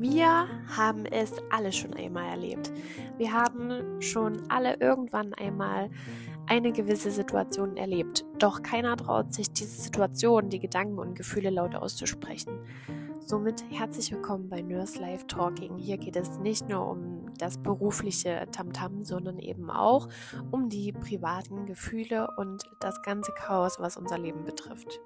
Wir haben es alle schon einmal erlebt. Wir haben schon alle irgendwann einmal eine gewisse Situation erlebt. Doch keiner traut sich, diese Situation, die Gedanken und Gefühle laut auszusprechen. Somit herzlich willkommen bei Nurse Life Talking. Hier geht es nicht nur um das berufliche Tamtam, -Tam, sondern eben auch um die privaten Gefühle und das ganze Chaos, was unser Leben betrifft.